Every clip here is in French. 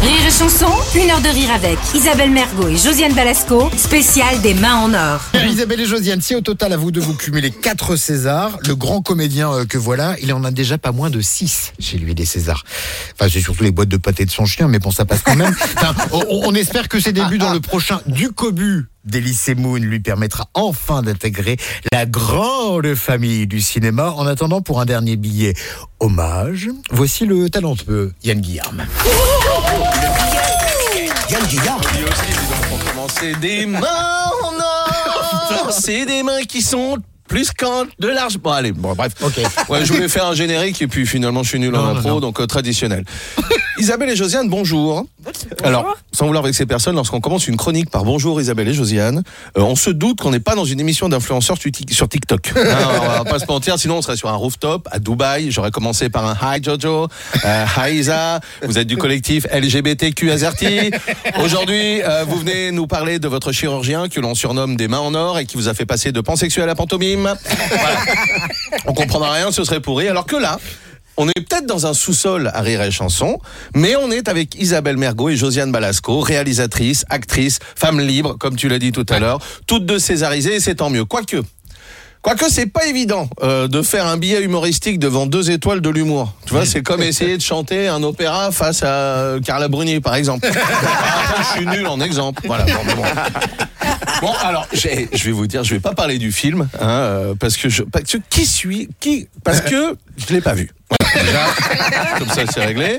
Rire et chanson, une heure de rire avec Isabelle Mergot et Josiane Balasco, spécial des mains en or. Isabelle et Josiane, si au total à vous de vous cumuler 4 Césars, le grand comédien euh, que voilà, il en a déjà pas moins de 6 chez lui des Césars. Enfin, c'est surtout les boîtes de pâté de son chien, mais bon, ça passe quand même. Enfin, on, on espère que ses débuts dans le prochain Du Cobu d'Elysée Moon lui permettra enfin d'intégrer la grande famille du cinéma. En attendant, pour un dernier billet hommage, voici le talentueux Yann Guillaume. Yann Guillard, Lui aussi, dis donc, pour commencer, des mains en or. C'est des mains qui sont plus qu'en de l'argent. Bon, allez, bon, bref. Ok. Ouais, je voulais faire un générique et puis finalement, je suis nul en Non, impro, non. donc euh, traditionnel. Isabelle et Josiane, bonjour. Alors, sans vouloir vexer personne, lorsqu'on commence une chronique par bonjour Isabelle et Josiane, euh, on se doute qu'on n'est pas dans une émission d'influenceurs sur TikTok. Hein, on va pas se mentir, sinon on serait sur un rooftop à Dubaï. J'aurais commencé par un Hi Jojo, euh, Hi Isa, vous êtes du collectif LGBTQ Azerty. Aujourd'hui, euh, vous venez nous parler de votre chirurgien que l'on surnomme des mains en or et qui vous a fait passer de pansexuel à pantomime. Voilà. On comprendra rien, ce serait pourri. Alors que là, on est peut-être dans un sous-sol à Rire et Chanson, mais on est avec Isabelle Mergot et Josiane Balasco, réalisatrice, actrice, femme libre, comme tu l'as dit tout à l'heure, toutes deux césarisées, et c'est tant mieux. Quoique, quoique c'est pas évident euh, de faire un billet humoristique devant deux étoiles de l'humour. Tu vois, c'est comme essayer de chanter un opéra face à euh, Carla Bruni, par exemple. Je suis nul en exemple. Voilà. Bon, mais bon. Bon, alors, je vais vous dire, je vais pas parler du film, hein, euh, parce que je, parce que qui suis, qui, parce que je l'ai pas vu. Voilà, déjà, comme ça c'est réglé.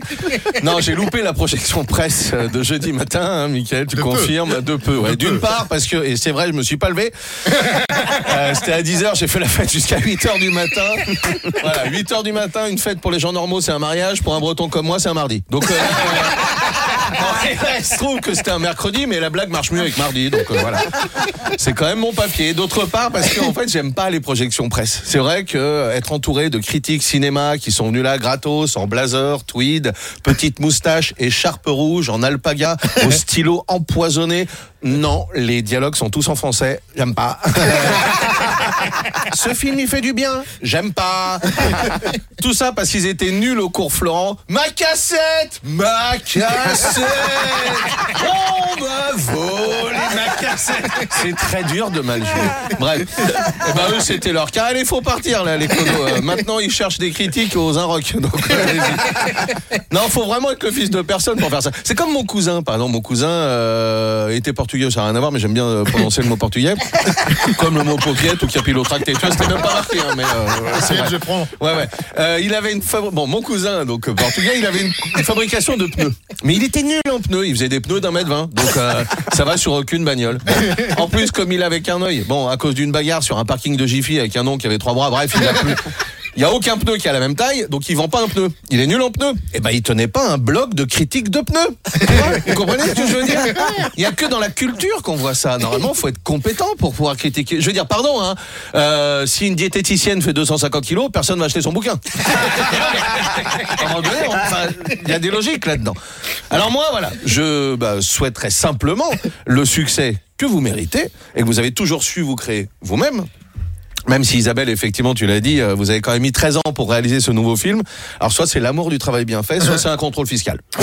Non, j'ai loupé la projection presse euh, de jeudi matin, hein, Michael, tu De peu. confirmes, de peu. Ouais, D'une part, parce que, et c'est vrai, je me suis pas levé. Euh, C'était à 10h, j'ai fait la fête jusqu'à 8h du matin. Voilà, 8h du matin, une fête pour les gens normaux, c'est un mariage. Pour un breton comme moi, c'est un mardi. Donc, euh, il se trouve que c'était un mercredi, mais la blague marche mieux avec mardi. Donc, euh, voilà. C'est quand même mon papier. D'autre part, parce qu'en fait, j'aime pas les projections presse. C'est vrai que euh, être entouré de critiques cinéma qui sont venus là gratos, en blazer, tweed, petite moustache, écharpe rouge, en alpaga, au stylo empoisonné. Non, les dialogues sont tous en français. J'aime pas. Ce film, il fait du bien. J'aime pas. Tout ça parce qu'ils étaient nuls au cours Florent. Ma cassette Ma cassette On m'a volé ma cassette C'est très dur de mal jouer. Bref. Eh ben, eux, c'était leur cas. Allez, faut partir, là, les conos. Euh, maintenant, ils cherchent des critiques aux Inrock. Donc, euh, non, faut vraiment être le fils de personne pour faire ça. C'est comme mon cousin, par exemple. Mon cousin euh, était portugais, ça n'a rien à voir, mais j'aime bien euh, prononcer le mot portugais. comme le mot popiette ou capillotracté. Tu vois, c'était même pas marqué, hein, mais c'est vrai. je prends. Ouais, ouais. Il avait une fabri- bon, mon cousin, donc portugais, il avait une, une fabrication de pneus. Mais il était nul en pneus. Il faisait des pneus d'un mètre vingt. Donc, ça va sur aucune bagnole. En plus, comme il avait qu'un œil, bon, à cause d'une bagarre sur un parking de Jiffy avec un nom qui avait trois bras, bref, il a plus. Il y a aucun pneu qui a la même taille, donc il vend pas un pneu. Il est nul en pneus. Eh ben, il tenait pas un blog de critique de pneus. Vous comprenez ce que je veux dire? Il y a que dans la culture qu'on voit ça. Normalement, faut être compétent pour pouvoir critiquer. Je veux dire, pardon, hein, euh, si une diététicienne fait 250 kilos, personne va acheter son bouquin. Il y a des logiques là-dedans. Alors moi, voilà, je bah, souhaiterais simplement le succès que vous méritez et que vous avez toujours su vous créer vous-même. Même si Isabelle, effectivement, tu l'as dit, euh, vous avez quand même mis 13 ans pour réaliser ce nouveau film. Alors soit c'est l'amour du travail bien fait, soit c'est un contrôle fiscal.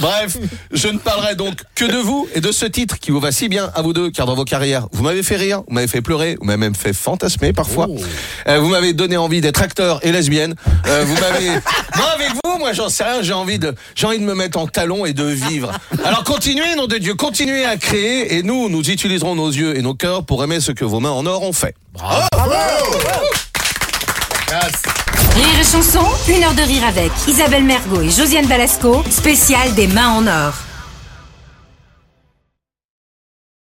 Bref, je ne parlerai donc que de vous et de ce titre qui vous va si bien à vous deux, car dans vos carrières, vous m'avez fait rire, vous m'avez fait pleurer, vous m'avez même fait fantasmer parfois. Euh, vous m'avez donné envie d'être acteur et lesbienne. Euh, vous m'avez, moi avec vous, moi j'en sais rien, j'ai envie de, j'ai envie de me mettre en talon et de vivre. Alors continuez, nom de Dieu, continuez à créer et nous, nous utiliserons nos yeux et nos cœurs pour aimer ce que vos mains en or ont fait. Rire et chanson, une heure de rire avec Isabelle Mergot et Josiane Balasco, spécial des mains en or.